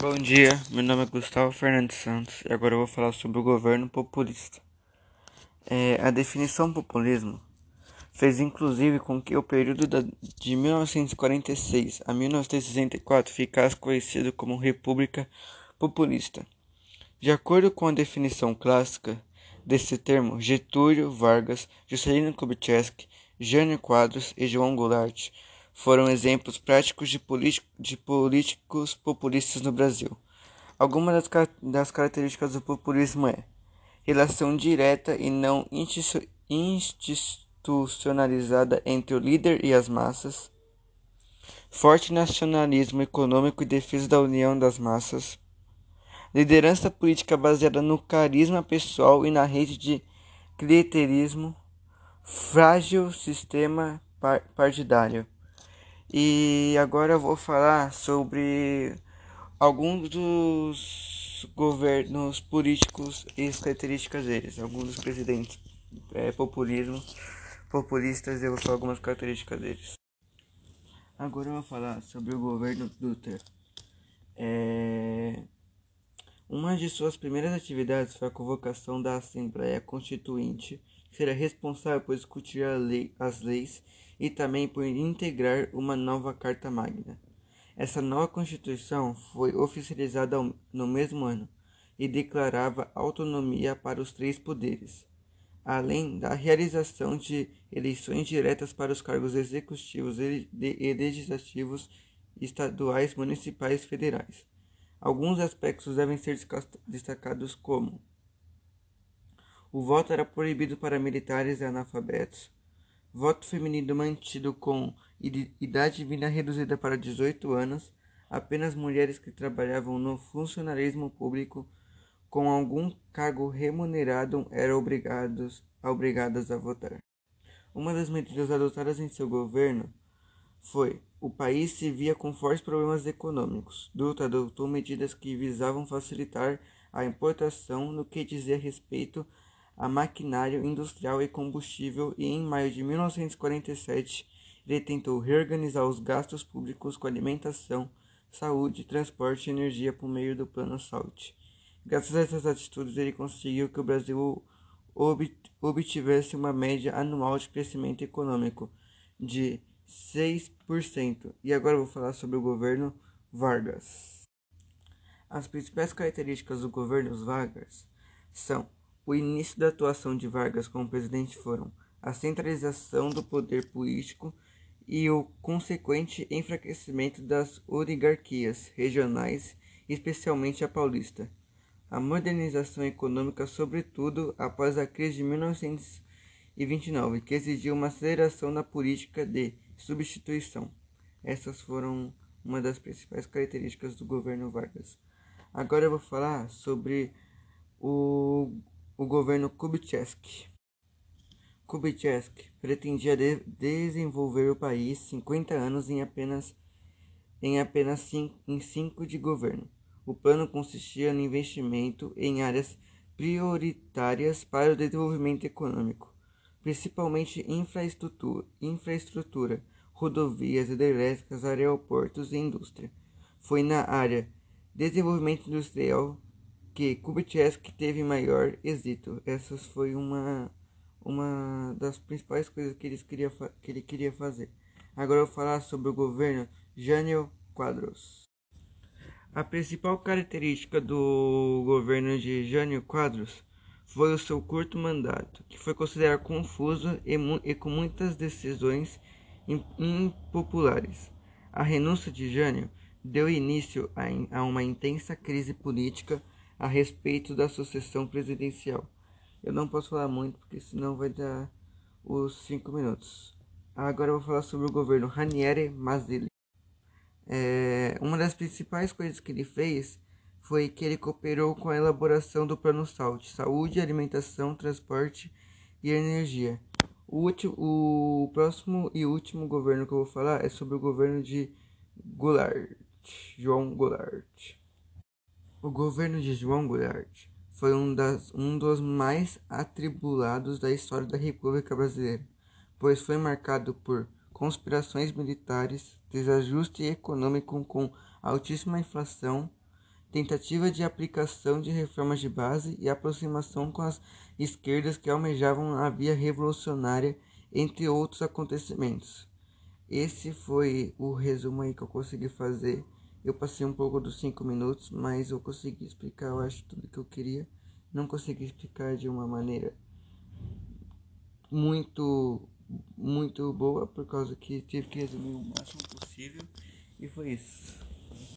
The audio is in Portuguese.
Bom dia, meu nome é Gustavo Fernandes Santos e agora eu vou falar sobre o governo populista. É, a definição populismo fez inclusive com que o período da, de 1946 a 1964 ficasse conhecido como República Populista. De acordo com a definição clássica desse termo, Getúlio Vargas, Juscelino Kubitschek, Jânio Quadros e João Goulart foram exemplos práticos de, de políticos populistas no Brasil. Algumas das, das, características do populismo é relação direta e não institucionalizada entre o líder e as massas, forte nacionalismo econômico e defesa da união das massas, liderança política baseada no carisma pessoal e na rede de clientelismo, frágil sistema partidário. E agora eu vou falar sobre alguns dos governos políticos e as características deles, alguns dos presidentes é, populismo, populistas, eu vou falar algumas características deles. Agora eu vou falar sobre o governo Dutra. É... Uma de suas primeiras atividades foi a convocação da Assembleia Constituinte, que será responsável por discutir lei, as leis e também por integrar uma nova Carta Magna. Essa nova Constituição foi oficializada no mesmo ano e declarava autonomia para os três poderes, além da realização de eleições diretas para os cargos executivos e legislativos estaduais, municipais e federais. Alguns aspectos devem ser destacados como o voto era proibido para militares e analfabetos, voto feminino mantido com idade mínima reduzida para 18 anos, apenas mulheres que trabalhavam no funcionalismo público com algum cargo remunerado eram obrigados, obrigadas a votar. Uma das medidas adotadas em seu governo foi o país se via com fortes problemas econômicos. Dutra adotou medidas que visavam facilitar a importação no que dizia respeito a maquinário industrial e combustível e em maio de 1947 ele tentou reorganizar os gastos públicos com alimentação, saúde, transporte e energia por meio do Plano SALT. Graças a essas atitudes ele conseguiu que o Brasil obtivesse uma média anual de crescimento econômico de 6%. E agora vou falar sobre o governo Vargas. As principais características do governo Vargas são o início da atuação de Vargas como presidente foram a centralização do poder político e o consequente enfraquecimento das oligarquias regionais, especialmente a paulista. A modernização econômica, sobretudo após a crise de 1929, que exigiu uma aceleração na política de substituição. Essas foram uma das principais características do governo Vargas. Agora eu vou falar sobre o o governo Kubitschek. Kubitschek pretendia de desenvolver o país 50 anos em apenas em apenas cinco, em cinco de governo. O plano consistia no investimento em áreas prioritárias para o desenvolvimento econômico, principalmente infraestrutura, infraestrutura rodovias hidrelétricas, aeroportos e indústria. Foi na área desenvolvimento industrial que Kubitschek teve maior êxito. Essa foi uma, uma das principais coisas que, ele queria que ele queria fazer. Agora eu vou falar sobre o governo Jânio Quadros. A principal característica do governo de Jânio Quadros foi o seu curto mandato, que foi considerado confuso e, e com muitas decisões impopulares. A renúncia de Jânio deu início a, a uma intensa crise política a respeito da sucessão presidencial. Eu não posso falar muito porque senão vai dar os cinco minutos. Agora eu vou falar sobre o governo Ranieri Mazzilli. É, uma das principais coisas que ele fez foi que ele cooperou com a elaboração do Plano SALT, Saúde, Alimentação, Transporte e Energia. O, último, o próximo e último governo que eu vou falar é sobre o governo de Goulart, João Goulart. O governo de João Goulart foi um, das, um dos mais atribulados da história da República Brasileira, pois foi marcado por conspirações militares, desajuste econômico com altíssima inflação, tentativa de aplicação de reformas de base e aproximação com as esquerdas que almejavam a via revolucionária, entre outros acontecimentos. Esse foi o resumo aí que eu consegui fazer. Eu passei um pouco dos cinco minutos, mas eu consegui explicar, eu acho, tudo que eu queria. Não consegui explicar de uma maneira muito, muito boa, por causa que tive que resumir o máximo possível. E foi isso.